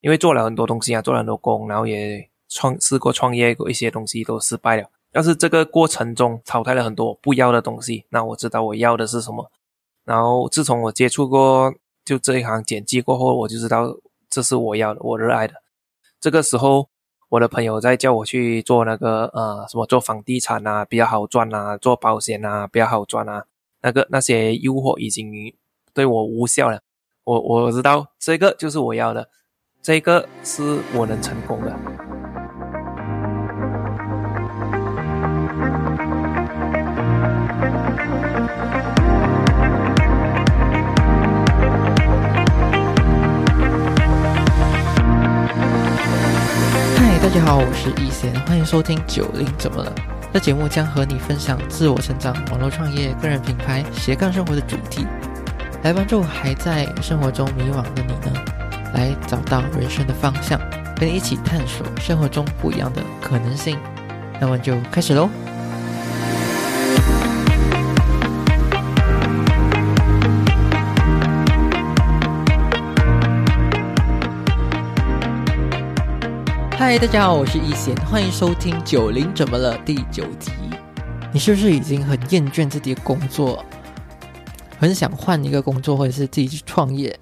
因为做了很多东西啊，做了很多工，然后也创试过创业过一些东西都失败了。但是这个过程中淘汰了很多不要的东西，那我知道我要的是什么。然后自从我接触过就这一行剪辑过后，我就知道这是我要的，我热爱的。这个时候，我的朋友在叫我去做那个呃什么做房地产啊比较好赚啊，做保险啊比较好赚啊，那个那些诱惑已经对我无效了。我我知道这个就是我要的，这个是我能成功的。嗨，大家好，我是易贤，欢迎收听九零怎么了？这节目将和你分享自我成长、网络创业、个人品牌、斜杠生活的主题。来帮助还在生活中迷惘的你呢，来找到人生的方向，跟你一起探索生活中不一样的可能性。那么就开始喽！嗨，大家好，我是易贤，欢迎收听《九零怎么了》第九集。你是不是已经很厌倦自己的工作？很想换一个工作，或者是自己去创业，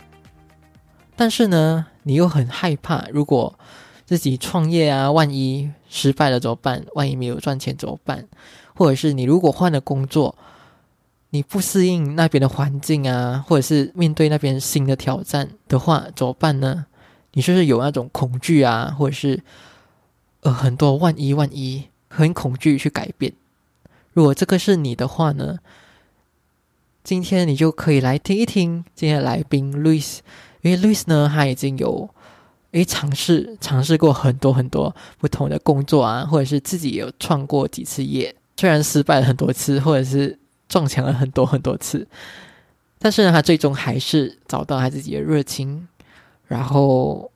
但是呢，你又很害怕，如果自己创业啊，万一失败了怎么办？万一没有赚钱怎么办？或者是你如果换了工作，你不适应那边的环境啊，或者是面对那边新的挑战的话，怎么办呢？你是不是有那种恐惧啊，或者是呃很多万一万一，很恐惧去改变？如果这个是你的话呢？今天你就可以来听一听今天来宾 Louis，因为 Louis 呢，他已经有诶尝试尝试过很多很多不同的工作啊，或者是自己有创过几次业，虽然失败了很多次，或者是撞墙了很多很多次，但是呢，他最终还是找到他自己的热情，然后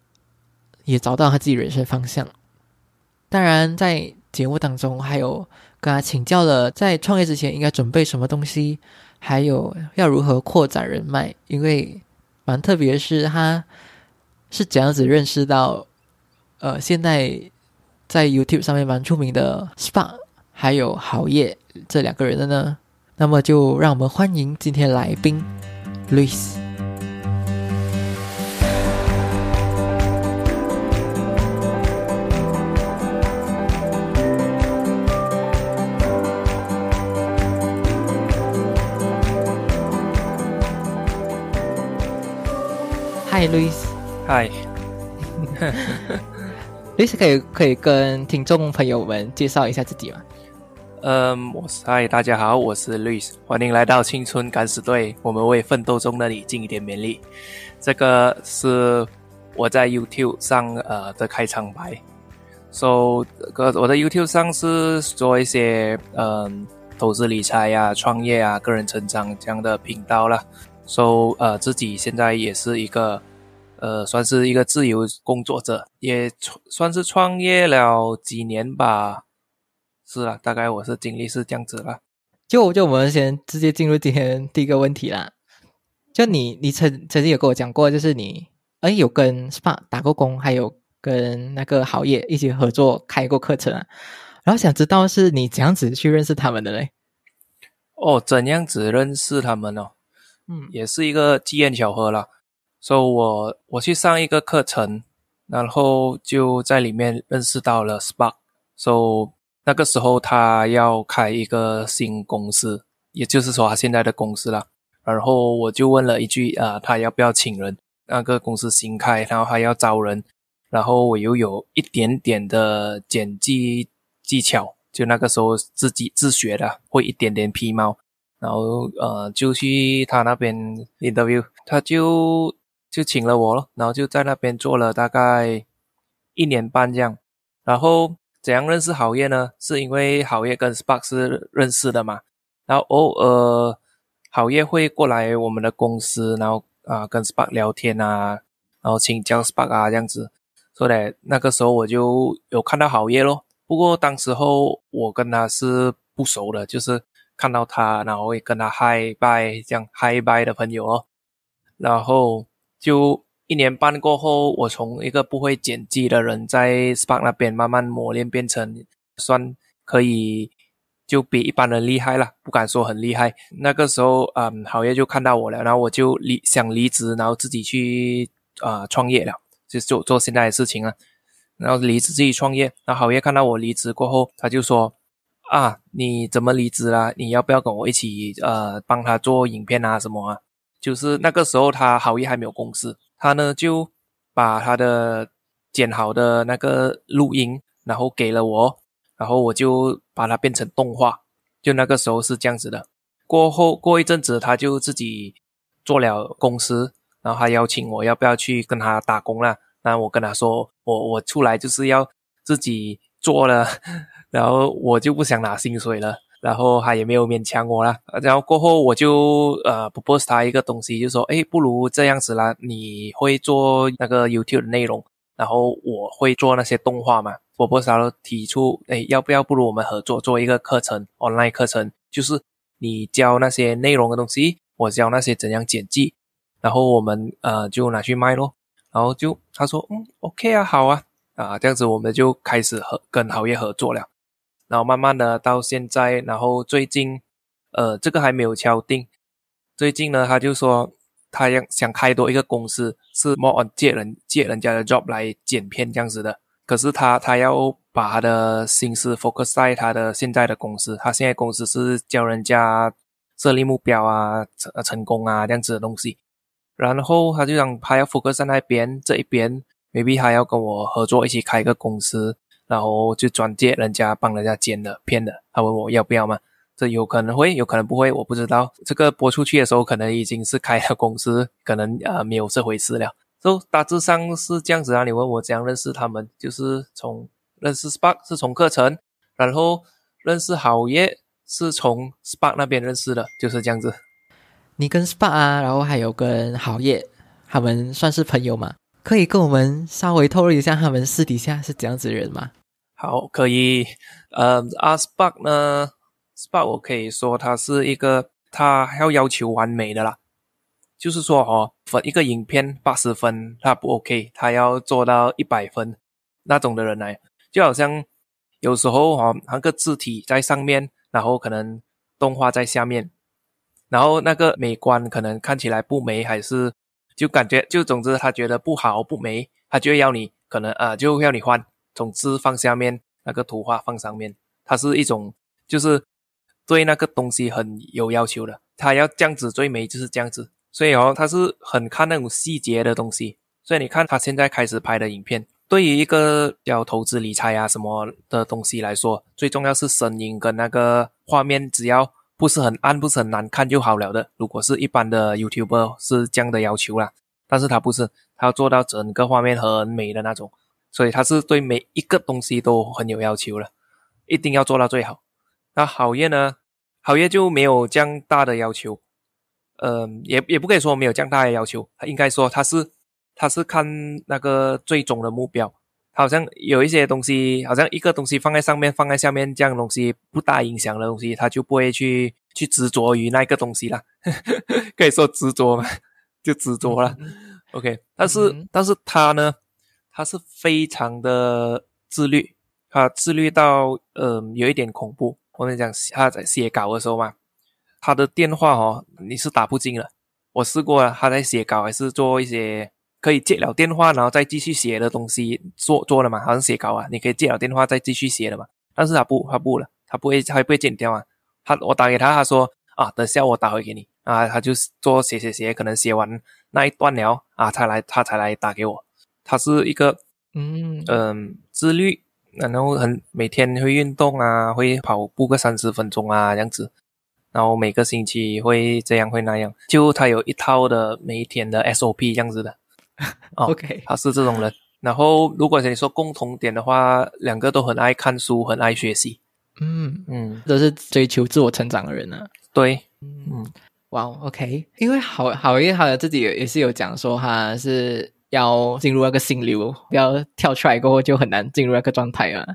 也找到他自己人生方向。当然，在节目当中还有跟他请教了，在创业之前应该准备什么东西。还有要如何扩展人脉？因为蛮特别是，他是怎样子认识到呃，现在在 YouTube 上面蛮出名的 SPA 还有好业这两个人的呢？那么就让我们欢迎今天来宾 Louis。嗨，Louis。嗨。Louis 可以可以跟听众朋友们介绍一下自己吗？嗯，我是嗨，大家好，我是 Louis，欢迎来到青春敢死队。我们为奋斗中的你尽一点勉励。这个是我在 YouTube 上呃的开场白。So，个我的 YouTube 上是做一些嗯投资理财呀、创业啊、个人成长这样的频道啦。So，呃，自己现在也是一个。呃，算是一个自由工作者，也算是创业了几年吧。是啊，大概我是经历是这样子了。就就我们先直接进入今天第一个问题啦。就你，你曾曾经有跟我讲过，就是你哎有跟 SPA 打过工，还有跟那个好业一起合作开过课程啊。然后想知道是你怎样子去认识他们的嘞？哦，怎样子认识他们哦？嗯，也是一个机缘巧合了。所以，我我去上一个课程，然后就在里面认识到了 Spark。所以那个时候他要开一个新公司，也就是说他现在的公司了。然后我就问了一句啊，他要不要请人？那个公司新开，然后还要招人。然后我又有一点点的剪辑技巧，就那个时候自己自学的，会一点点皮毛。然后呃，就去他那边 interview，他就。就请了我咯，然后就在那边做了大概一年半这样。然后怎样认识好业呢？是因为好业跟 Spark 是认识的嘛。然后偶尔好业会过来我们的公司，然后啊跟 Spark 聊天啊，然后请教 Spark 啊这样子。所以那个时候我就有看到好业咯。不过当时候我跟他是不熟的，就是看到他，然后会跟他 Hi Bye 这样 Hi Bye 的朋友哦。然后。就一年半过后，我从一个不会剪辑的人，在 Spark 那边慢慢磨练，变成算可以就比一般人厉害了，不敢说很厉害。那个时候，嗯，好业就看到我了，然后我就离想离职，然后自己去啊创业了，就做做现在的事情啊。然后离职自己创业，然后好业看到我离职过后，他就说。啊，你怎么离职啦？你要不要跟我一起呃帮他做影片啊什么啊？就是那个时候他好意还没有公司，他呢就把他的剪好的那个录音，然后给了我，然后我就把它变成动画。就那个时候是这样子的。过后过一阵子他就自己做了公司，然后他邀请我要不要去跟他打工了。那我跟他说，我我出来就是要自己做了。然后我就不想拿薪水了，然后他也没有勉强我了。然后过后我就呃 propose 他一个东西，就说，哎，不如这样子啦，你会做那个 YouTube 的内容，然后我会做那些动画嘛。propose 他提出，哎，要不要不如我们合作做一个课程，online 课程，就是你教那些内容的东西，我教那些怎样剪辑，然后我们呃就拿去卖咯。然后就他说，嗯，OK 啊，好啊，啊，这样子我们就开始和跟好业合作了。然后慢慢的到现在，然后最近，呃，这个还没有敲定。最近呢，他就说他要想开多一个公司，是 more on 借人借人家的 job 来剪片这样子的。可是他他要把他的心思 focus 在他的现在的公司，他现在公司是教人家设立目标啊、成成功啊这样子的东西。然后他就想他要 focus 在那边这一边，maybe 他要跟我合作一起开一个公司。然后就转借人家帮人家剪的片的，他问我要不要嘛？这有可能会，有可能不会，我不知道。这个播出去的时候，可能已经是开了公司，可能呃没有这回事了。就大致上是这样子啊。你问我怎样认识他们，就是从认识 Spark 是从课程，然后认识好业是从 Spark 那边认识的，就是这样子。你跟 Spark 啊，然后还有跟好业，他们算是朋友吗？可以跟我们稍微透露一下他们私底下是怎样子的人吗？好，可以。呃，阿 Spark 呢，Spark 我可以说他是一个，他要要求完美的啦。就是说哦，分一个影片八十分，他不 OK，他要做到一百分那种的人来。就好像有时候哦，那个字体在上面，然后可能动画在下面，然后那个美观可能看起来不美，还是就感觉就总之他觉得不好不美，他就要你可能啊，就要你换。从字放下面，那个图画放上面，它是一种就是对那个东西很有要求的。它要这样子最美就是这样子，所以哦，他是很看那种细节的东西。所以你看他现在开始拍的影片，对于一个要投资理财啊什么的东西来说，最重要是声音跟那个画面，只要不是很暗，不是很难看就好了的。如果是一般的 YouTuber 是这样的要求啦，但是他不是，他要做到整个画面很美的那种。所以他是对每一个东西都很有要求了，一定要做到最好。那好业呢？好业就没有这样大的要求，嗯，也也不可以说没有这样大的要求。他应该说他是他是看那个最终的目标。好像有一些东西，好像一个东西放在上面，放在下面，这样东西不大影响的东西，他就不会去去执着于那个东西了。可以说执着嘛，就执着了。OK，但是但是他呢？他是非常的自律，他自律到呃有一点恐怖。我跟你讲，他在写稿的时候嘛，他的电话哦你是打不进了。我试过了，他在写稿还是做一些可以接了电话然后再继续写的东西做做了嘛？好像写稿啊，你可以接了电话再继续写的嘛。但是他不，他不了，他不会，他不会剪掉啊。他我打给他，他说啊，等下我打回给你啊。他就做写写写，可能写完那一段了啊，才来他才来打给我。他是一个嗯嗯自律，然后很每天会运动啊，会跑步个三十分钟啊这样子，然后每个星期会这样会那样，就他有一套的每一天的 SOP 这样子的。OK，他是这种人。然后如果你说共同点的话，两个都很爱看书，很爱学习。嗯嗯，都是追求自我成长的人啊。对，嗯，哇，OK，因为好好，因为他自己也是有讲说哈是。要进入那个心流，要跳出来过后就很难进入那个状态啊。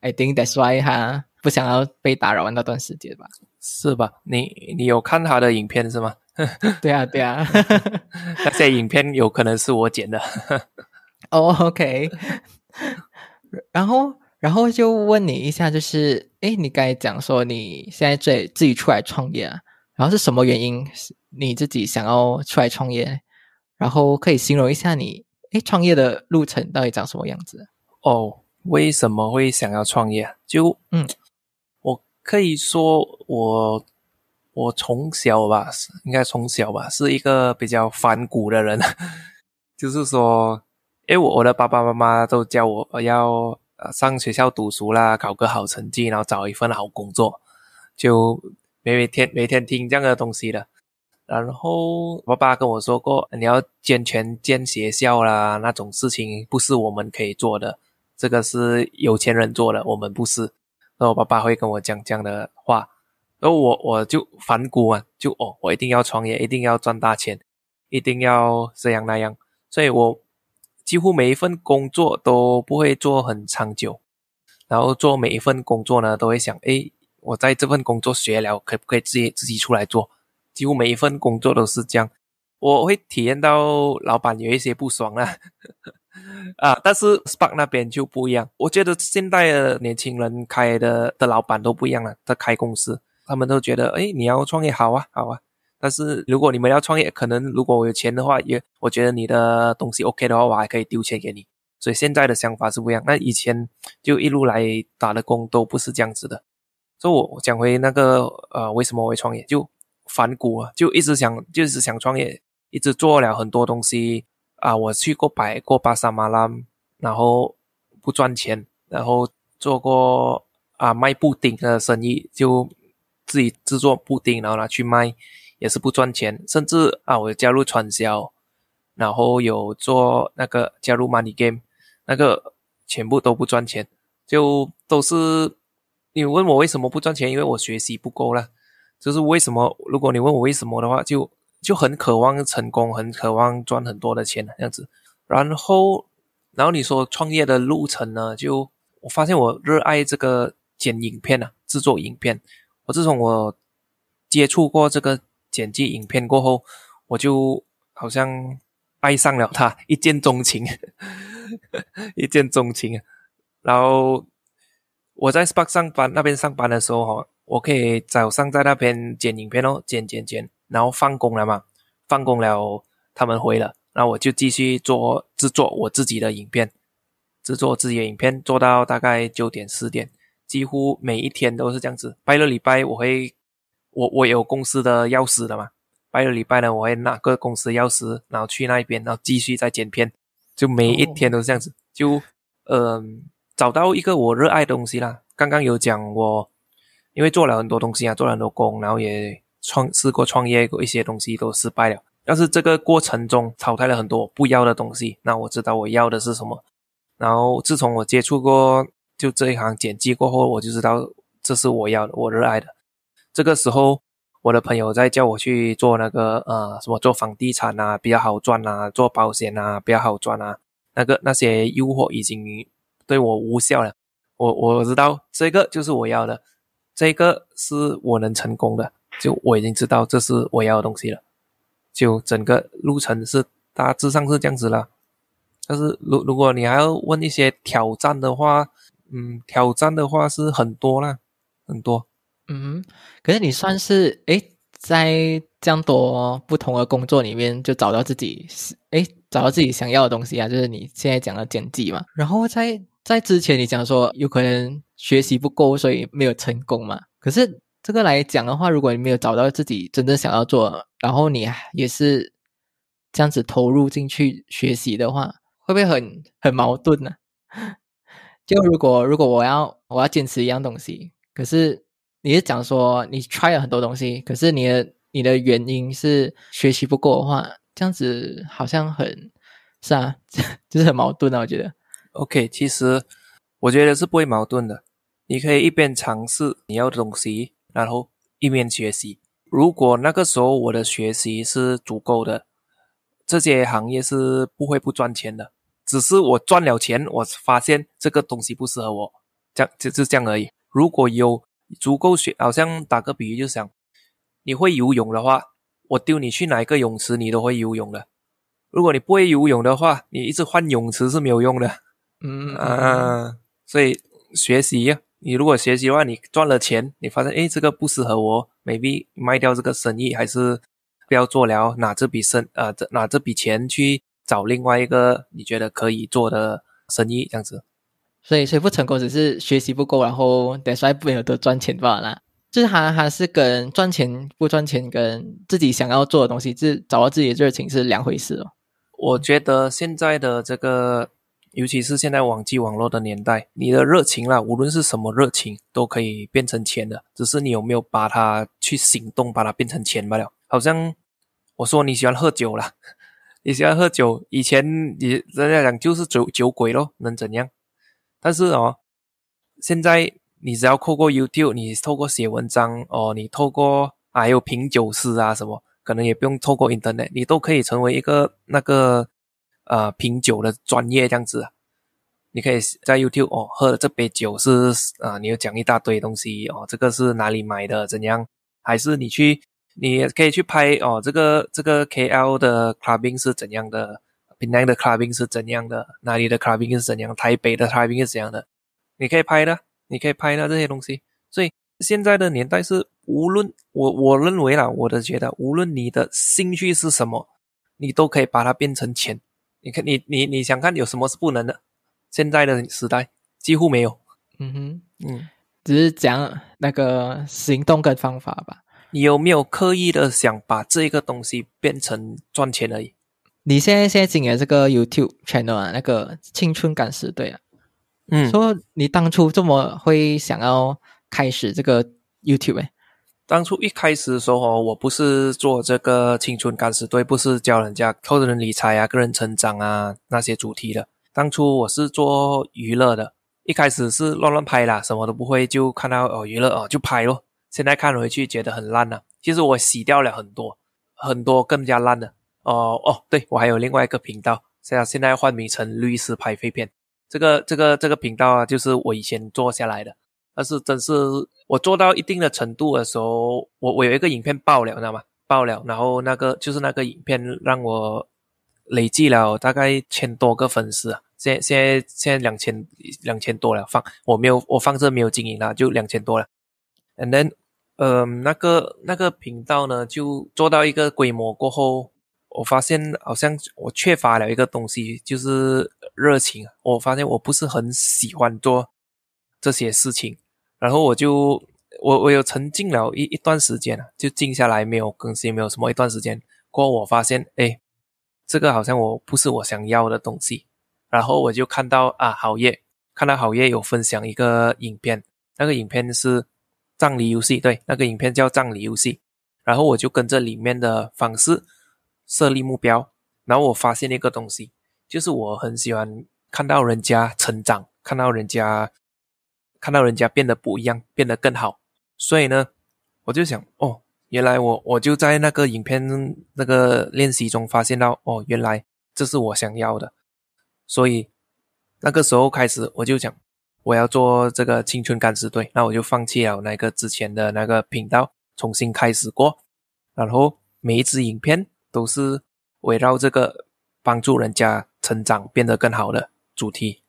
I think that's why 他不想要被打扰那段时间吧？是吧？你你有看他的影片是吗？对啊，对啊，那些影片有可能是我剪的。哦，OK。然后，然后就问你一下，就是，哎，你刚才讲说你现在自自己出来创业啊，然后是什么原因你自己想要出来创业？然后可以形容一下你，哎，创业的路程到底长什么样子？哦，为什么会想要创业？就，嗯，我可以说我。我从小吧，应该从小吧，是一个比较反骨的人。就是说，因为我我的爸爸妈妈都叫我要呃上学校读书啦，考个好成绩，然后找一份好工作，就每每天每天听这样的东西的。然后我爸跟我说过，你要捐钱建学校啦，那种事情不是我们可以做的，这个是有钱人做的，我们不是。然后我爸爸会跟我讲这样的话。然后我我就反骨啊，就哦，我一定要创业，一定要赚大钱，一定要这样那样，所以我几乎每一份工作都不会做很长久，然后做每一份工作呢，都会想，哎，我在这份工作学了，可不可以自己自己出来做？几乎每一份工作都是这样，我会体验到老板有一些不爽啊，啊，但是 Spark 那边就不一样，我觉得现代的年轻人开的的老板都不一样了，他开公司。他们都觉得，哎，你要创业好啊，好啊。但是如果你们要创业，可能如果我有钱的话，也我觉得你的东西 OK 的话，我还可以丢钱给你。所以现在的想法是不一样。那以前就一路来打的工都不是这样子的。所以我讲回那个，呃，为什么我会创业？就反骨啊，就一直想，就是想创业，一直做了很多东西啊。我去过摆过巴沙马拉，然后不赚钱，然后做过啊卖布丁的生意，就。自己制作布丁，然后拿去卖，也是不赚钱。甚至啊，我加入传销，然后有做那个加入 money game，那个全部都不赚钱，就都是你问我为什么不赚钱？因为我学习不够了。就是为什么？如果你问我为什么的话，就就很渴望成功，很渴望赚很多的钱这样子。然后，然后你说创业的路程呢？就我发现我热爱这个剪影片啊，制作影片。我自从我接触过这个剪辑影片过后，我就好像爱上了它，一见钟情，一见钟情。然后我在 Spark 上班那边上班的时候哈，我可以早上在那边剪影片哦，剪剪剪，然后放工了嘛，放工了他们回了，然后我就继续做制作我自己的影片，制作自己的影片，做到大概九点十点。几乎每一天都是这样子。拜六礼拜我会，我我有公司的钥匙的嘛。拜六礼拜呢，我会拿个公司钥匙，然后去那边，然后继续再剪片。就每一天都是这样子。就嗯，找到一个我热爱的东西啦。刚刚有讲我，因为做了很多东西啊，做了很多工，然后也创试过创业过一些东西都失败了。但是这个过程中淘汰了很多我不要的东西，那我知道我要的是什么。然后自从我接触过。就这一行剪辑过后，我就知道这是我要的，我热爱的。这个时候，我的朋友在叫我去做那个呃什么做房地产啊，比较好赚啊，做保险啊，比较好赚啊。那个那些诱惑已经对我无效了。我我知道这个就是我要的，这个是我能成功的。就我已经知道这是我要的东西了。就整个路程是大致上是这样子了。但是如如果你还要问一些挑战的话，嗯，挑战的话是很多啦，很多。嗯，可是你算是诶，在这样多不同的工作里面，就找到自己诶，找到自己想要的东西啊，就是你现在讲的剪辑嘛。然后在在之前你讲说有可能学习不够，所以没有成功嘛。可是这个来讲的话，如果你没有找到自己真正想要做，然后你也是这样子投入进去学习的话，会不会很很矛盾呢？就如果如果我要我要坚持一样东西，可是你是讲说你 try 了很多东西，可是你的你的原因是学习不够的话，这样子好像很是啊，就是很矛盾啊。我觉得。OK，其实我觉得是不会矛盾的。你可以一边尝试你要的东西，然后一边学习。如果那个时候我的学习是足够的，这些行业是不会不赚钱的。只是我赚了钱，我发现这个东西不适合我，这样就是这样而已。如果有足够学，好像打个比喻，就想你会游泳的话，我丢你去哪一个泳池，你都会游泳的。如果你不会游泳的话，你一直换泳池是没有用的。嗯啊，所以学习，你如果学习的话，你赚了钱，你发现哎，这个不适合我，maybe 卖掉这个生意，还是不要做了，拿这笔生啊呃，拿这笔钱去找另外一个你觉得可以做的生意，这样子。所以，所以不成功只是学习不够，然后得衰不有得赚钱罢了。就是他还是跟赚钱不赚钱，跟自己想要做的东西，是找到自己的热情是两回事哦。我觉得现在的这个，尤其是现在网际网络的年代，你的热情啦，无论是什么热情，都可以变成钱的，只是你有没有把它去行动，把它变成钱罢了。好像我说你喜欢喝酒啦，你喜欢喝酒，以前你人家讲就是酒酒鬼咯，能怎样？但是哦，现在你只要透过 YouTube，你透过写文章哦，你透过还有品酒师啊什么，可能也不用透过 Internet，你都可以成为一个那个呃品酒的专业这样子。你可以在 YouTube 哦，喝的这杯酒是啊，你要讲一大堆东西哦，这个是哪里买的，怎样？还是你去，你可以去拍哦，这个这个 KL 的 Clubbing 是怎样的？平南的 clubbing 是怎样的？哪里的 clubbing 是怎样？台北的 clubbing 是怎样的？你可以拍的，你可以拍的这些东西。所以现在的年代是，无论我我认为啦，我的觉得，无论你的兴趣是什么，你都可以把它变成钱。你看，你你你想看有什么是不能的？现在的时代几乎没有。嗯哼，嗯，只是讲那个行动跟方法吧。你有没有刻意的想把这个东西变成赚钱而已？你现在现在经营这个 YouTube channel 啊，那个青春感是对啊，嗯，说你当初这么会想要开始这个 YouTube 哎？当初一开始的时候，我不是做这个青春敢死队，不是教人家个人理财啊、个人成长啊那些主题的。当初我是做娱乐的，一开始是乱乱拍啦，什么都不会，就看到哦娱乐哦就拍咯。现在看回去觉得很烂了，其实我洗掉了很多很多更加烂的。哦哦，对我还有另外一个频道，现在现在换名成律师拍废片。这个这个这个频道啊，就是我以前做下来的。但是真是我做到一定的程度的时候，我我有一个影片爆了，你知道吗？爆了，然后那个就是那个影片让我累计了大概千多个粉丝啊。现现在现在两千两千多了，放我没有我放这没有经营了，就两千多了。And then，嗯，那个那个频道呢，就做到一个规模过后。我发现好像我缺乏了一个东西，就是热情。我发现我不是很喜欢做这些事情，然后我就我我有沉浸了一一段时间就静下来没有更新，没有什么一段时间过后，我发现哎，这个好像我不是我想要的东西。然后我就看到啊，好业看到好业有分享一个影片，那个影片是葬礼游戏，对，那个影片叫葬礼游戏。然后我就跟着里面的方式。设立目标，然后我发现一个东西，就是我很喜欢看到人家成长，看到人家，看到人家变得不一样，变得更好。所以呢，我就想，哦，原来我我就在那个影片那个练习中发现到，哦，原来这是我想要的。所以那个时候开始，我就讲我要做这个青春干尸队，那我就放弃了那个之前的那个频道，重新开始过，然后每一支影片。都是围绕这个帮助人家成长变得更好的主题，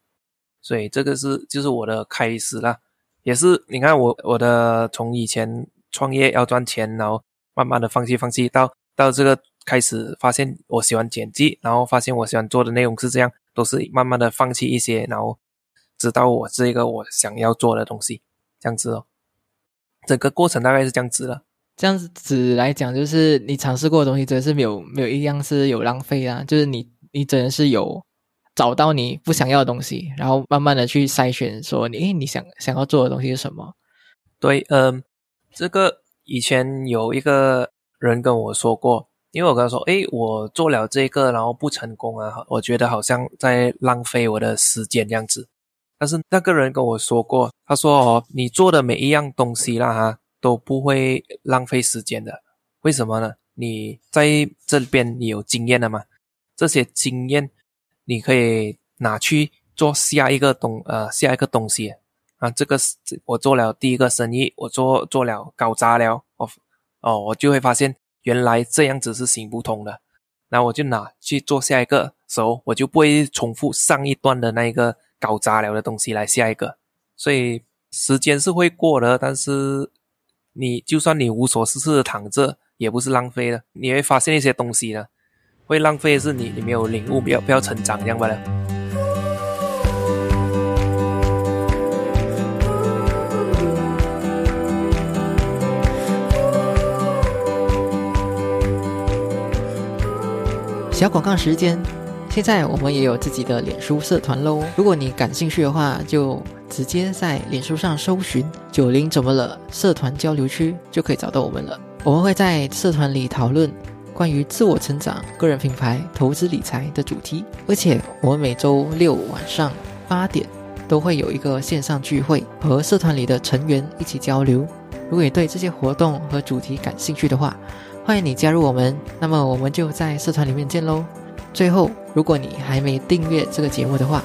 所以这个是就是我的开始啦，也是你看我我的从以前创业要赚钱，然后慢慢的放弃放弃到到这个开始发现我喜欢剪辑，然后发现我喜欢做的内容是这样，都是慢慢的放弃一些，然后知道我这个我想要做的东西，这样子哦，整个过程大概是这样子了。这样子来讲，就是你尝试过的东西，真的是没有没有一样是有浪费啊！就是你你真的是有找到你不想要的东西，然后慢慢的去筛选，说你诶你想想要做的东西是什么？对，嗯，这个以前有一个人跟我说过，因为我跟他说，诶，我做了这个，然后不成功啊，我觉得好像在浪费我的时间这样子。但是那个人跟我说过，他说哦，你做的每一样东西啦哈。都不会浪费时间的，为什么呢？你在这边你有经验了吗？这些经验你可以拿去做下一个东呃下一个东西啊。这个是我做了第一个生意，我做做了搞砸了哦哦，我就会发现原来这样子是行不通的，那我就拿去做下一个时候，我就不会重复上一段的那一个搞杂了的东西来下一个。所以时间是会过的，但是你就算你无所事事的躺着，也不是浪费的。你会发现一些东西呢，会浪费的是你你没有领悟，不要不要成长这样罢了。小广告时间，现在我们也有自己的脸书社团喽。如果你感兴趣的话，就直接在脸书上搜寻“九零怎么了”社团交流区，就可以找到我们了。我们会在社团里讨论关于自我成长、个人品牌、投资理财的主题，而且我们每周六晚上八点都会有一个线上聚会，和社团里的成员一起交流。如果你对这些活动和主题感兴趣的话，欢迎你加入我们，那么我们就在社团里面见喽。最后，如果你还没订阅这个节目的话，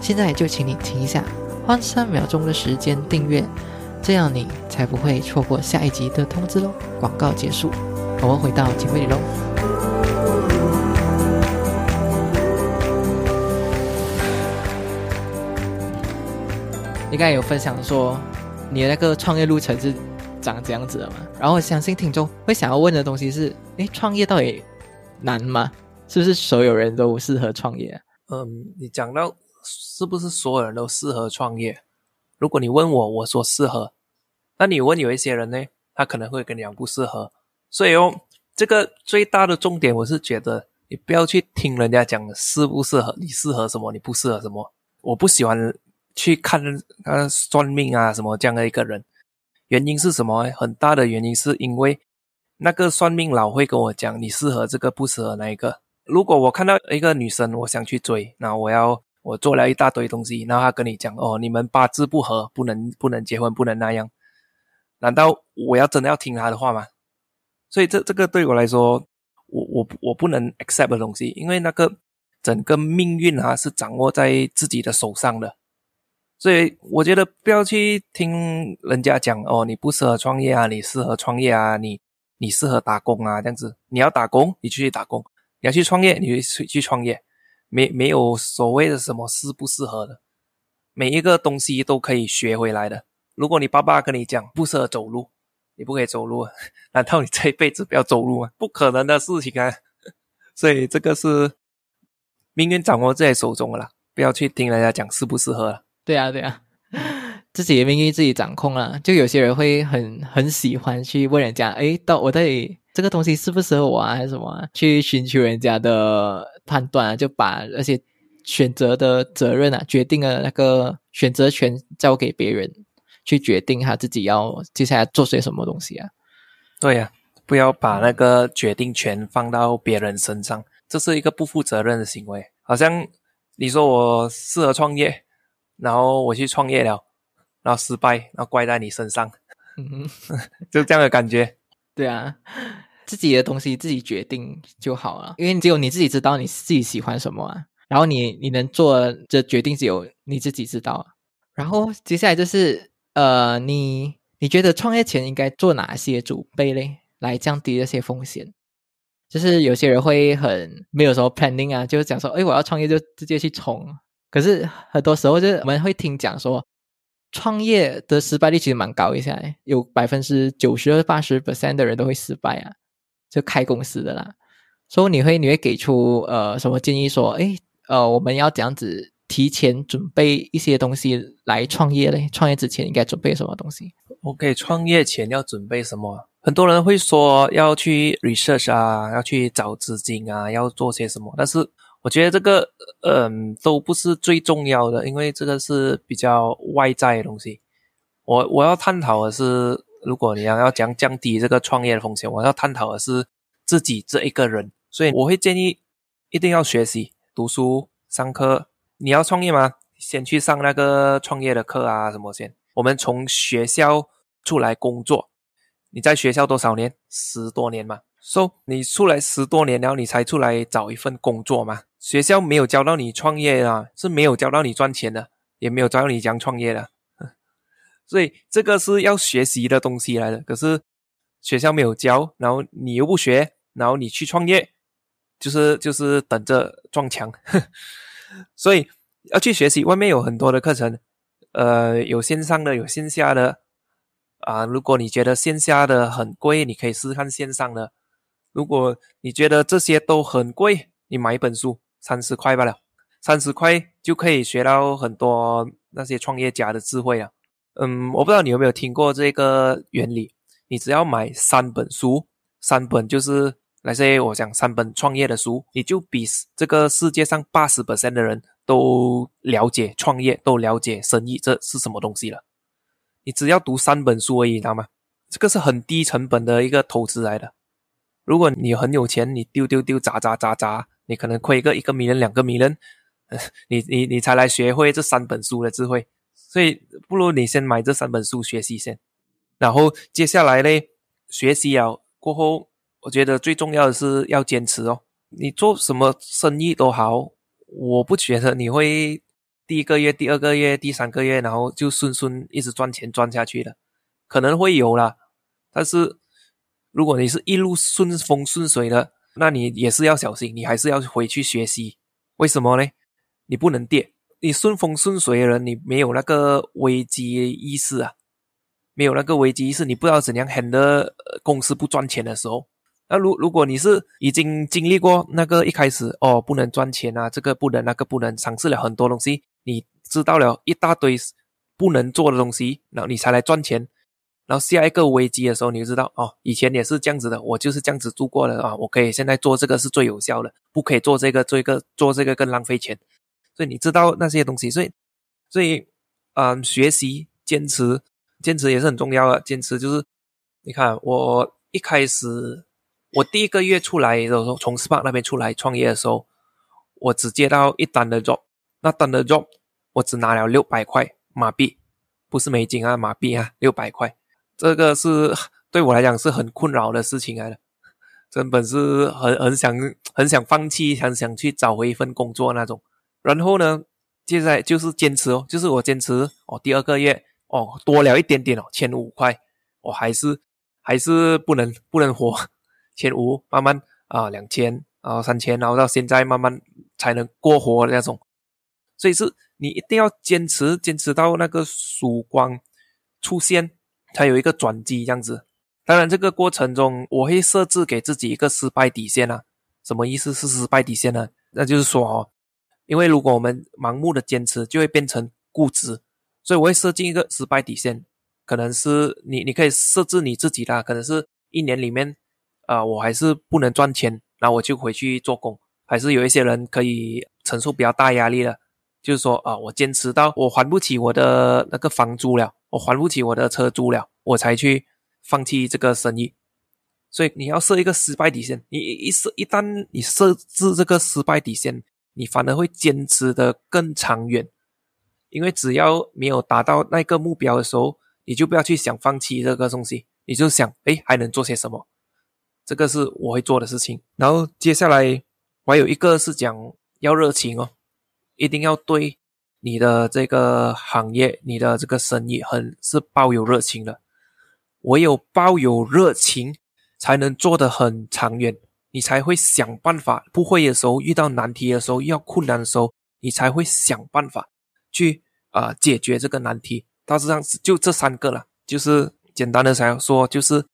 现在就请你停一下，花三秒钟的时间订阅，这样你才不会错过下一集的通知喽。广告结束，我们回到节目里喽。你刚才有分享说，你的那个创业路程是？长这样子的嘛，然后我相信听众会想要问的东西是：哎，创业到底难吗？是不是所有人都适合创业？嗯，你讲到是不是所有人都适合创业？如果你问我，我说适合。那你问有一些人呢，他可能会跟你讲不适合。所以哦，这个最大的重点，我是觉得你不要去听人家讲适不适合，你适合什么，你不适合什么。我不喜欢去看啊算命啊什么这样的一个人。原因是什么？很大的原因是因为那个算命佬会跟我讲，你适合这个，不适合那一个。如果我看到一个女生，我想去追，那我要我做了一大堆东西，然后他跟你讲，哦，你们八字不合，不能不能结婚，不能那样。难道我要真的要听他的话吗？所以这这个对我来说，我我我不能 accept 的东西，因为那个整个命运啊是掌握在自己的手上的。所以我觉得不要去听人家讲哦，你不适合创业啊，你适合创业啊，你你适合打工啊，这样子。你要打工，你就去打工；你要去创业，你就去去创业。没没有所谓的什么适不适合的，每一个东西都可以学回来的。如果你爸爸跟你讲不适合走路，你不可以走路，难道你这一辈子不要走路吗？不可能的事情啊！所以这个是命运掌握在手中了，不要去听人家讲适不适合了。对啊，对啊，自己的命运自己掌控了。就有些人会很很喜欢去问人家，哎，到我到底这个东西适不适合我啊，还是什么？去寻求人家的判断，啊就把那些选择的责任啊，决定了那个选择权交给别人去决定他自己要接下来做些什么东西啊。对呀，不要把那个决定权放到别人身上，这是一个不负责任的行为。好像你说我适合创业。然后我去创业了，然后失败，然后怪在你身上，嗯 就这样的感觉。对啊，自己的东西自己决定就好了，因为只有你自己知道你自己喜欢什么啊。然后你你能做这决定，只有你自己知道。然后接下来就是呃，你你觉得创业前应该做哪些准备嘞，来降低这些风险？就是有些人会很没有什么 planning 啊，就是讲说，哎，我要创业就直接去冲。可是很多时候，就是我们会听讲说，创业的失败率其实蛮高一下，有百分之九十、八十 percent 的人都会失败啊，就开公司的啦。所以你会你会给出呃什么建议？说，哎，呃，我们要这样子提前准备一些东西来创业嘞？创业之前应该准备什么东西？OK，创业前要准备什么？很多人会说要去 research 啊，要去找资金啊，要做些什么，但是。我觉得这个，嗯，都不是最重要的，因为这个是比较外在的东西。我我要探讨的是，如果你要要讲降低这个创业的风险，我要探讨的是自己这一个人。所以我会建议一定要学习、读书、上课。你要创业吗？先去上那个创业的课啊，什么先？我们从学校出来工作，你在学校多少年？十多年嘛。说你出来十多年然后，你才出来找一份工作嘛？学校没有教到你创业啊，是没有教到你赚钱的，也没有教你讲创业的，所以这个是要学习的东西来的。可是学校没有教，然后你又不学，然后你去创业，就是就是等着撞墙。所以要去学习，外面有很多的课程，呃，有线上的，有线下的。啊，如果你觉得线下的很贵，你可以试试看线上的。如果你觉得这些都很贵，你买一本书，三十块罢了，三十块就可以学到很多那些创业家的智慧啊。嗯，我不知道你有没有听过这个原理。你只要买三本书，三本就是那些我讲三本创业的书，你就比这个世界上八十 percent 的人都了解创业，都了解生意这是什么东西了。你只要读三本书而已，知道吗？这个是很低成本的一个投资来的。如果你很有钱，你丢丢丢砸砸砸砸，你可能亏个一个名人两个名人，你你你才来学会这三本书的智慧。所以不如你先买这三本书学习先。然后接下来呢，学习了过后，我觉得最重要的是要坚持哦。你做什么生意都好，我不觉得你会第一个月、第二个月、第三个月，然后就顺顺一直赚钱赚下去的，可能会有啦。但是如果你是一路顺风顺水的，那你也是要小心，你还是要回去学习。为什么呢？你不能跌。你顺风顺水的人，你没有那个危机意识啊。没有那个危机意识，你不知道怎样 handle 公司不赚钱的时候。那如如果你是已经经历过那个一开始哦不能赚钱啊，这个不能那个不能，尝试了很多东西，你知道了一大堆不能做的东西，然后你才来赚钱。然后下一个危机的时候，你就知道哦，以前也是这样子的，我就是这样子做过的啊。我可以现在做这个是最有效的，不可以做这个，做一个做这个更浪费钱。所以你知道那些东西，所以所以嗯，学习坚持。坚持也是很重要的。坚持就是，你看我一开始，我第一个月出来的时候，从 SPA 那边出来创业的时候，我只接到一单的 job，那单的 job 我只拿了六百块马币，不是美金啊，马币啊，六百块，这个是对我来讲是很困扰的事情来的，根本是很很想很想放弃，很想去找回一份工作那种。然后呢，接下来就是坚持哦，就是我坚持哦，第二个月。哦，多了一点点哦，千五块，我还是还是不能不能活，千五慢慢啊，两千啊，三千，然后到现在慢慢才能过活的那种，所以是你一定要坚持，坚持到那个曙光出现，才有一个转机这样子。当然，这个过程中我会设置给自己一个失败底线啊。什么意思是失败底线呢？那就是说哦，因为如果我们盲目的坚持，就会变成固执。所以我会设定一个失败底线，可能是你你可以设置你自己的，可能是一年里面，啊，我还是不能赚钱，那我就回去做工。还是有一些人可以承受比较大压力的，就是说啊，我坚持到我还不起我的那个房租了，我还不起我的车租了，我才去放弃这个生意。所以你要设一个失败底线，你一设一旦你设置这个失败底线，你反而会坚持的更长远。因为只要没有达到那个目标的时候，你就不要去想放弃这个东西，你就想，哎，还能做些什么？这个是我会做的事情。然后接下来我还有一个是讲要热情哦，一定要对你的这个行业、你的这个生意很是抱有热情的。唯有抱有热情，才能做得很长远，你才会想办法。不会的时候，遇到难题的时候，遇到困难的时候，你才会想办法。去啊，解决这个难题，大致上就这三个了。就是简单的想说，就是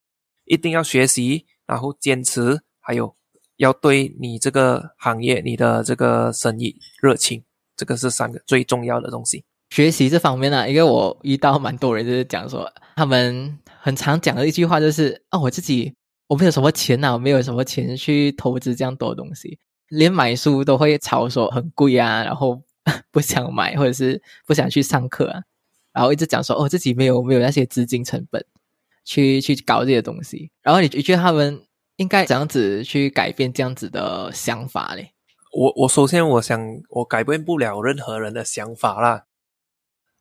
一定要学习，然后坚持，还有要对你这个行业、你的这个生意热情，这个是三个最重要的东西。学习这方面呢，因为我遇到蛮多人就是讲说，他们很常讲的一句话就是啊，我自己我没有什么钱呐，我没有什么钱去投资这样多东西，连买书都会吵说很贵啊，然后。不想买，或者是不想去上课啊，然后一直讲说哦，自己没有没有那些资金成本去去搞这些东西。然后你你觉得他们应该怎样子去改变这样子的想法嘞？我我首先我想我改变不了任何人的想法啦。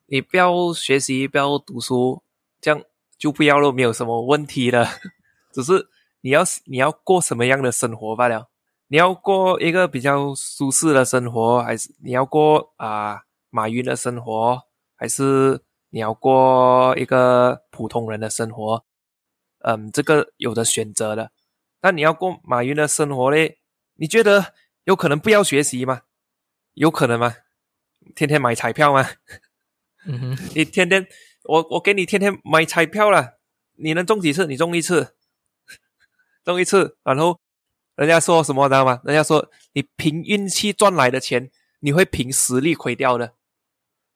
你不要学习，不要读书，这样就不要了，没有什么问题了。只是你要你要过什么样的生活罢了。你要过一个比较舒适的生活，还是你要过啊马云的生活，还是你要过一个普通人的生活？嗯，这个有的选择的。那你要过马云的生活嘞？你觉得有可能不要学习吗？有可能吗？天天买彩票吗？嗯哼，你天天我我给你天天买彩票了，你能中几次？你中一次，中一次，然后人家说什么知道吗？人家说你凭运气赚来的钱，你会凭实力亏掉的。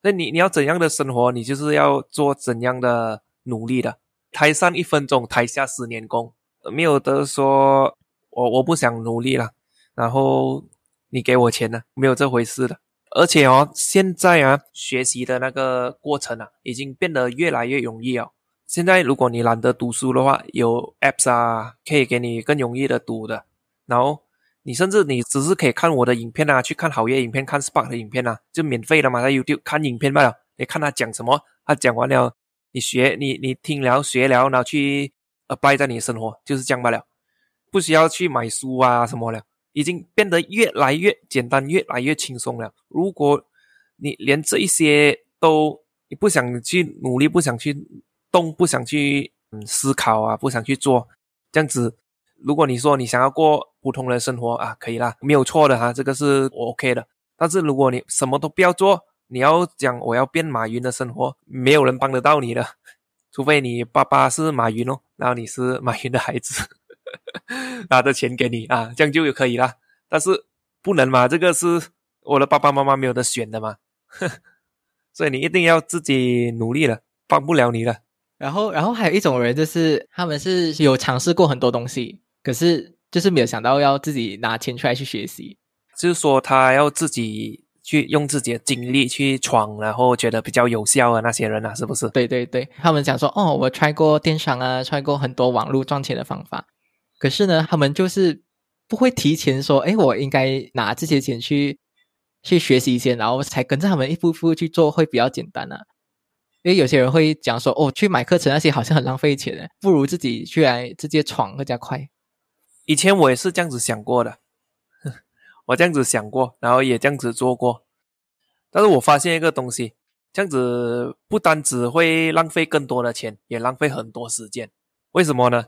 那你你要怎样的生活，你就是要做怎样的努力的。台上一分钟，台下十年功，没有得说我我不想努力了，然后你给我钱呢，没有这回事的。而且哦，现在啊，学习的那个过程啊，已经变得越来越容易哦。现在如果你懒得读书的话，有 apps 啊，可以给你更容易的读的。然后你甚至你只是可以看我的影片啊，去看好业影片，看 Spark 的影片啊，就免费的嘛，在 YouTube 看影片罢了。你看他讲什么，他讲完了。你学你你听了学了，然后去呃拜在你的生活就是这样罢了，不需要去买书啊什么了，已经变得越来越简单，越来越轻松了。如果你连这一些都你不想去努力，不想去动，不想去嗯思考啊，不想去做这样子，如果你说你想要过普通的生活啊，可以啦，没有错的哈，这个是我 OK 的。但是如果你什么都不要做，你要讲我要变马云的生活，没有人帮得到你的，除非你爸爸是马云哦，然后你是马云的孩子，拿着钱给你啊，这样就可以了。但是不能嘛，这个是我的爸爸妈妈没有得选的嘛，所以你一定要自己努力了，帮不了你了。然后，然后还有一种人就是他们是有尝试过很多东西，可是就是没有想到要自己拿钱出来去学习，就是说他要自己。去用自己的精力去闯，然后觉得比较有效的那些人啊，是不是？对对对，他们讲说，哦，我 try 过电商啊，try 过很多网络赚钱的方法，可是呢，他们就是不会提前说，哎，我应该拿这些钱去去学习一些，然后才跟着他们一步步去做，会比较简单啊。因为有些人会讲说，哦，去买课程那些好像很浪费钱，不如自己去来直接闯更加快。以前我也是这样子想过的。我这样子想过，然后也这样子做过，但是我发现一个东西，这样子不单只会浪费更多的钱，也浪费很多时间。为什么呢？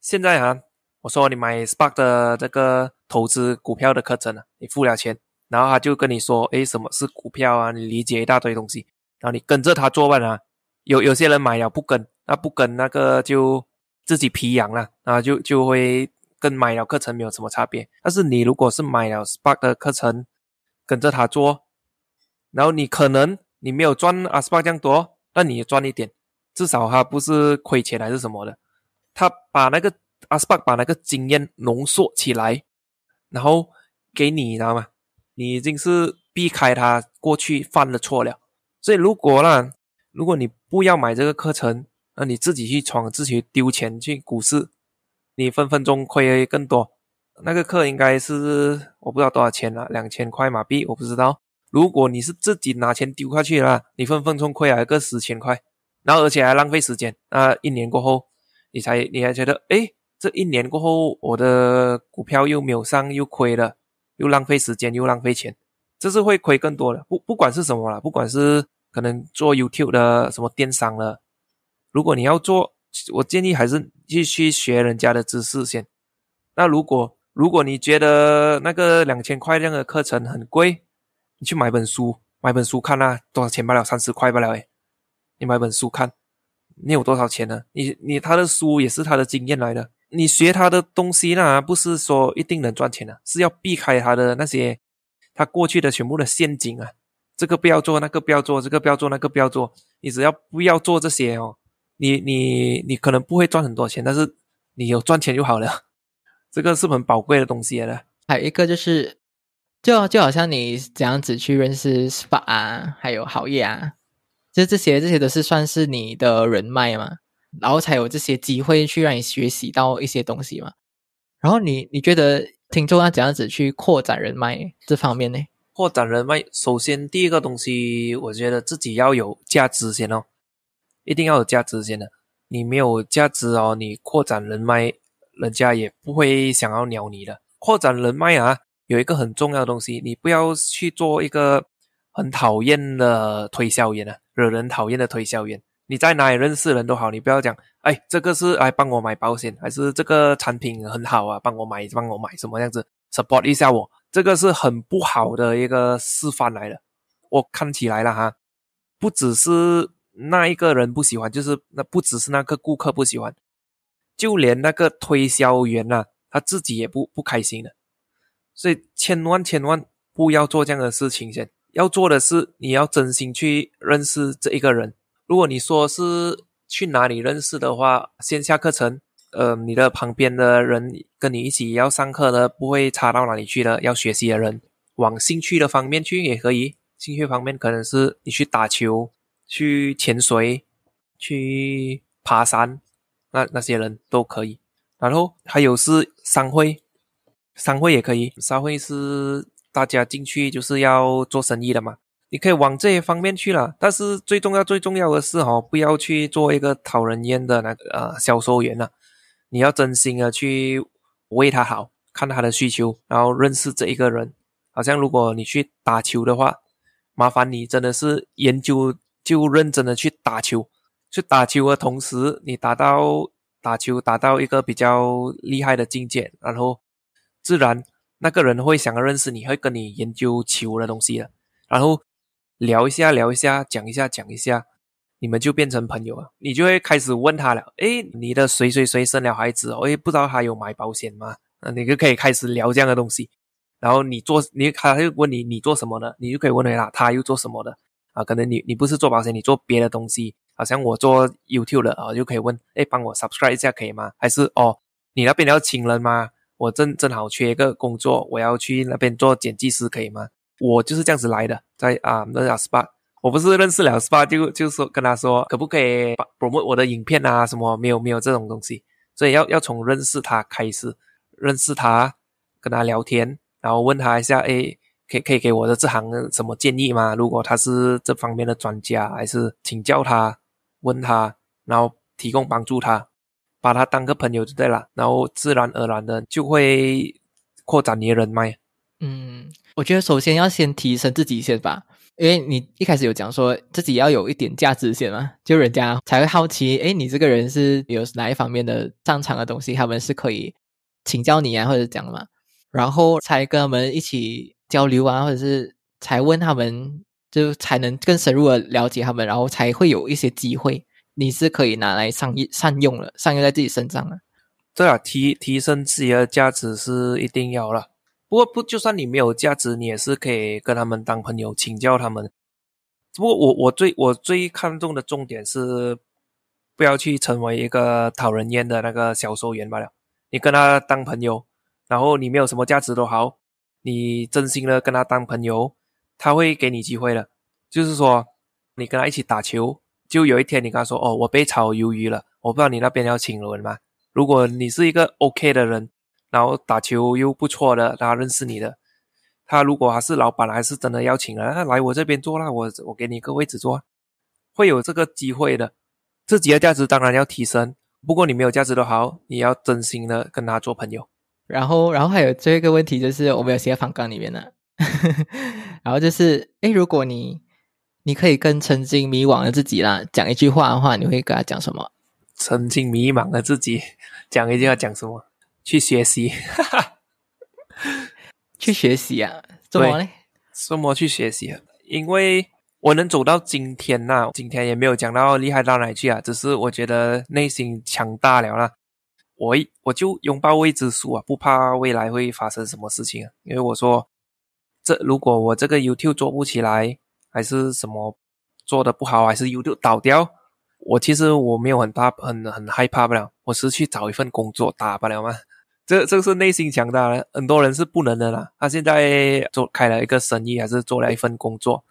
现在啊，我说你买 Spark 的这个投资股票的课程啊，你付了钱，然后他就跟你说，诶，什么是股票啊？你理解一大堆东西，然后你跟着他做吧啊。有有些人买了不跟，那不跟那个就自己皮痒了，然后就就会。跟买了课程没有什么差别，但是你如果是买了 Spark 的课程，跟着他做，然后你可能你没有赚阿 Spark 这样多，但你也赚一点，至少他不是亏钱还是什么的，他把那个阿 Spark 把那个经验浓缩起来，然后给你，知道吗？你已经是避开他过去犯的错了，所以如果呢，如果你不要买这个课程，那你自己去闯，自己丢钱去股市。你分分钟亏更多，那个课应该是我不知道多少钱了，两千块马币，我不知道。如果你是自己拿钱丢下去了，你分分钟亏了个十千块，然后而且还浪费时间。那一年过后，你才你还觉得，哎，这一年过后我的股票又没有上，又亏了，又浪费时间，又浪费钱，这是会亏更多的。不不管是什么了，不管是可能做 YouTube 的什么电商了，如果你要做。我建议还是继续学人家的知识先。那如果如果你觉得那个两千块这样的课程很贵，你去买本书，买本书看啊，多少钱罢了，三十块罢了诶。你买本书看，你有多少钱呢？你你他的书也是他的经验来的，你学他的东西那，不是说一定能赚钱的，是要避开他的那些他过去的全部的陷阱啊。这个不要做，那个不要做，这个不要做，那个不要做，你只要不要做这些哦。你你你可能不会赚很多钱，但是你有赚钱就好了，这个是很宝贵的东西了。还有一个就是，就就好像你怎样子去认识 SPA 啊，还有好业啊，就这些这些都是算是你的人脉嘛，然后才有这些机会去让你学习到一些东西嘛。然后你你觉得听众要怎样子去扩展人脉这方面呢？扩展人脉，首先第一个东西，我觉得自己要有价值先哦。一定要有价值先的，你没有价值哦，你扩展人脉，人家也不会想要鸟你的。扩展人脉啊，有一个很重要的东西，你不要去做一个很讨厌的推销员啊，惹人讨厌的推销员。你在哪里认识人都好，你不要讲，哎，这个是来帮我买保险，还是这个产品很好啊，帮我买，帮我买什么样子，support 一下我，这个是很不好的一个示范来的。我看起来了哈，不只是那一个人不喜欢，就是那不只是那个顾客不喜欢，就连那个推销员呐，他自己也不不开心的。所以千万千万不要做这样的事情，先要做的是你要真心去认识这一个人。如果你说是去哪里认识的话，线下课程，呃，你的旁边的人跟你一起要上课的，不会差到哪里去的。要学习的人，往兴趣的方面去也可以。兴趣方面可能是你去打球、去潜水、去爬山，那那些人都可以。然后还有是商会，商会也可以。商会是大家进去就是要做生意的嘛。你可以往这些方面去了，但是最重要、最重要的是哈，不要去做一个讨人厌的那个呃销售员了。你要真心的去为他好，看他的需求，然后认识这一个人。好像如果你去打球的话，麻烦你真的是研究就认真的去打球，去打球的同时，你达到打球达到一个比较厉害的境界，然后自然那个人会想要认识你，会跟你研究球的东西了，然后。聊一下，聊一下，讲一下，讲一下，你们就变成朋友了。你就会开始问他了，诶，你的谁谁谁生了孩子，我也不知道他有买保险吗？那你就可以开始聊这样的东西。然后你做，你他就问你，你做什么的？你就可以问回他，他又做什么的？啊，可能你你不是做保险，你做别的东西，好像我做 YouTube 的啊，就可以问，诶，帮我 subscribe 一下可以吗？还是哦，你那边要请人吗？我正正好缺一个工作，我要去那边做剪辑师，可以吗？我就是这样子来的，在啊那阿斯巴，我不是认识了阿斯巴就就说跟他说可不可以 promote 我的影片啊什么没有没有这种东西，所以要要从认识他开始，认识他跟他聊天，然后问他一下，哎，可以可以给我的这行什么建议吗？如果他是这方面的专家，还是请教他，问他，然后提供帮助他，把他当个朋友就对了，然后自然而然的就会扩展你的人脉。嗯。我觉得首先要先提升自己先吧，因为你一开始有讲说自己要有一点价值先嘛，就人家才会好奇，哎，你这个人是有哪一方面的擅长的东西，他们是可以请教你啊，或者讲嘛，然后才跟他们一起交流啊，或者是才问他们，就才能更深入的了解他们，然后才会有一些机会，你是可以拿来上善用了，善用在自己身上了。对啊，提提升自己的价值是一定要了。不过不，就算你没有价值，你也是可以跟他们当朋友，请教他们。不过我我最我最看重的重点是，不要去成为一个讨人厌的那个销售员罢了。你跟他当朋友，然后你没有什么价值都好，你真心的跟他当朋友，他会给你机会的。就是说，你跟他一起打球，就有一天你跟他说：“哦，我被炒鱿鱼了，我不知道你那边要请人吗？”如果你是一个 OK 的人。然后打球又不错的，他认识你的，他如果还是老板，还是真的邀请了，那来我这边做了，我我给你一个位置坐，会有这个机会的。自己的价值当然要提升，不过你没有价值都好，你要真心的跟他做朋友。然后，然后还有最后一个问题就是，我们有写在访纲里面的，然后就是，哎，如果你你可以跟曾经迷惘的自己啦讲一句话的话，你会跟他讲什么？曾经迷茫的自己 讲一句话讲什么？去学习，去学习啊？怎么嘞？怎么去学习？因为我能走到今天呐，今天也没有讲到厉害到哪去啊，只是我觉得内心强大了啦。我我就拥抱未知数啊，不怕未来会发生什么事情啊。因为我说，这如果我这个 YouTube 做不起来，还是什么做的不好，还是 YouTube 倒掉，我其实我没有很大很很害怕不了，我是去找一份工作打不了吗？这这是内心强大的，很多人是不能的啦。他现在做开了一个生意，还是做了一份工作，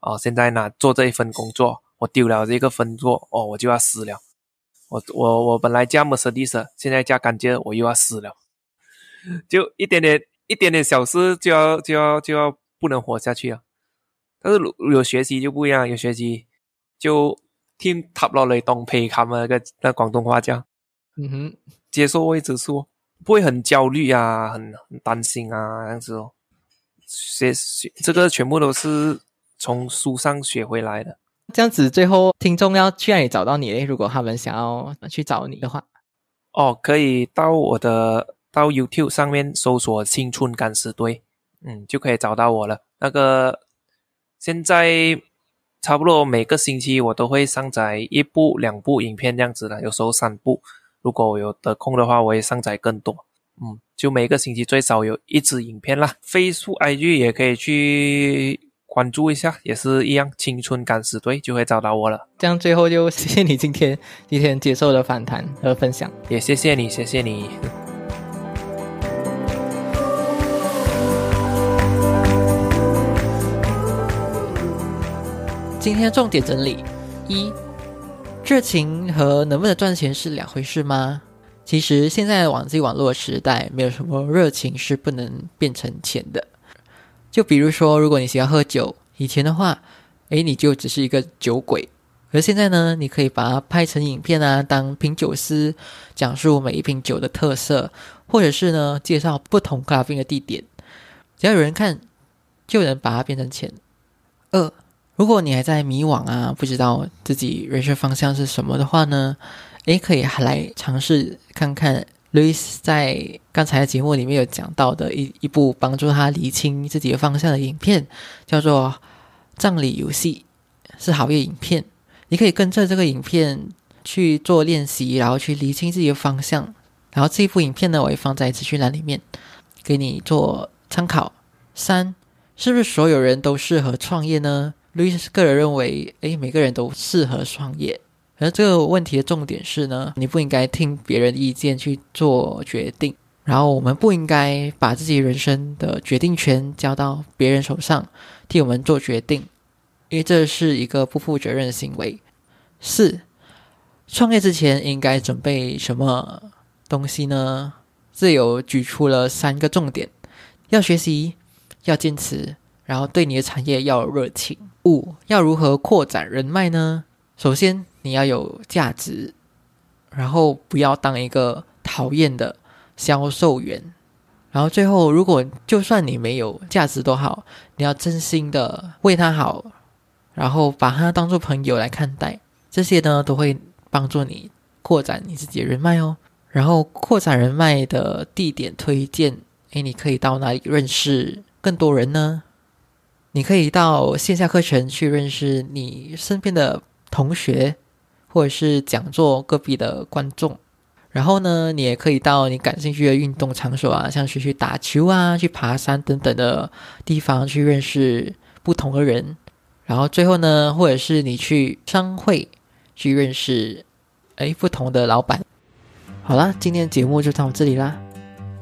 哦，现在呢做这一份工作，我丢了这个分作，哦，我就要死了。我我我本来加 Mercedes，现在加感觉，我又要死了。就一点点一点点小事，就要就要就要不能活下去啊。但是有学习就不一样，有学习就听塔罗雷东培他们那个那广东话讲，嗯哼，接受未知数。不会很焦虑啊，很很担心啊，这样子哦。学学这个全部都是从书上学回来的。这样子，最后听众要去哪里找到你嘞？如果他们想要去找你的话，哦，可以到我的到 YouTube 上面搜索“青春敢死队”，嗯，就可以找到我了。那个现在差不多每个星期我都会上载一部、两部影片这样子的，有时候三部。如果我有得空的话，我也上载更多。嗯，就每个星期最少有一支影片啦。Facebook、IG 也可以去关注一下，也是一样，青春敢死队就会找到我了。这样最后就谢谢你今天今天接受的访谈和分享，也谢谢你，谢谢你。今天重点整理一。热情和能不能赚钱是两回事吗？其实现在网际网络时代，没有什么热情是不能变成钱的。就比如说，如果你喜欢喝酒，以前的话，诶，你就只是一个酒鬼；而现在呢，你可以把它拍成影片啊，当品酒师，讲述每一瓶酒的特色，或者是呢，介绍不同咖啡的地点，只要有人看，就能把它变成钱。二如果你还在迷惘啊，不知道自己人生方向是什么的话呢？诶，可以还来尝试看看 Louis 在刚才的节目里面有讲到的一一部帮助他理清自己的方向的影片，叫做《葬礼游戏》，是好业影片。你可以跟着这个影片去做练习，然后去理清自己的方向。然后这一部影片呢，我会放在资讯栏里面给你做参考。三，是不是所有人都适合创业呢？路易斯个人认为，诶，每个人都适合创业。而这个问题的重点是呢，你不应该听别人意见去做决定。然后，我们不应该把自己人生的决定权交到别人手上，替我们做决定，因为这是一个不负责任的行为。四，创业之前应该准备什么东西呢？自由举出了三个重点：要学习，要坚持。然后对你的产业要有热情。五要如何扩展人脉呢？首先你要有价值，然后不要当一个讨厌的销售员。然后最后，如果就算你没有价值都好，你要真心的为他好，然后把他当做朋友来看待。这些呢都会帮助你扩展你自己的人脉哦。然后扩展人脉的地点推荐，诶，你可以到哪里认识更多人呢？你可以到线下课程去认识你身边的同学，或者是讲座隔壁的观众。然后呢，你也可以到你感兴趣的运动场所啊，像是去打球啊、去爬山等等的地方去认识不同的人。然后最后呢，或者是你去商会去认识哎不同的老板。好啦，今天的节目就到这里啦。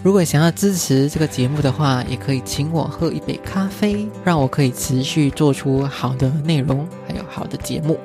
如果想要支持这个节目的话，也可以请我喝一杯咖啡，让我可以持续做出好的内容，还有好的节目。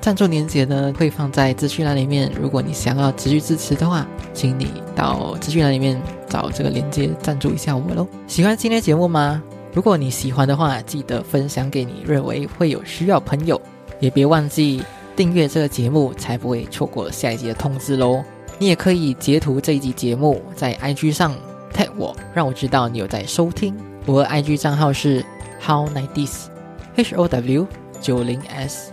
赞助链接呢会放在资讯栏里面。如果你想要持续支持的话，请你到资讯栏里面找这个链接赞助一下我喽。喜欢今天节目吗？如果你喜欢的话，记得分享给你认为会有需要朋友，也别忘记订阅这个节目，才不会错过下一集的通知喽。你也可以截图这一集节目，在 IG 上 tag 我，让我知道你有在收听。我的 IG 账号是 how nineties h o w 九零 s。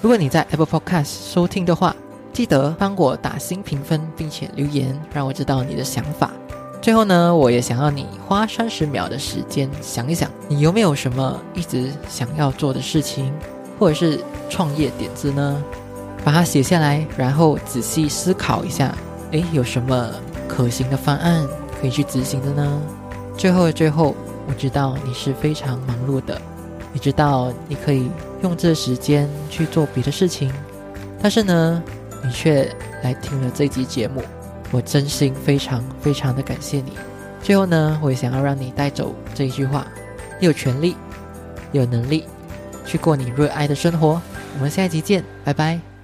如果你在 Apple Podcast 收听的话，记得帮我打新评分，并且留言，让我知道你的想法。最后呢，我也想要你花三十秒的时间想一想，你有没有什么一直想要做的事情，或者是创业点子呢？把它写下来，然后仔细思考一下，诶，有什么可行的方案可以去执行的呢？最后的最后，我知道你是非常忙碌的，也知道你可以用这时间去做别的事情，但是呢，你却来听了这集节目，我真心非常非常的感谢你。最后呢，我也想要让你带走这一句话：你有权利，有能力去过你热爱的生活。我们下一集见，拜拜。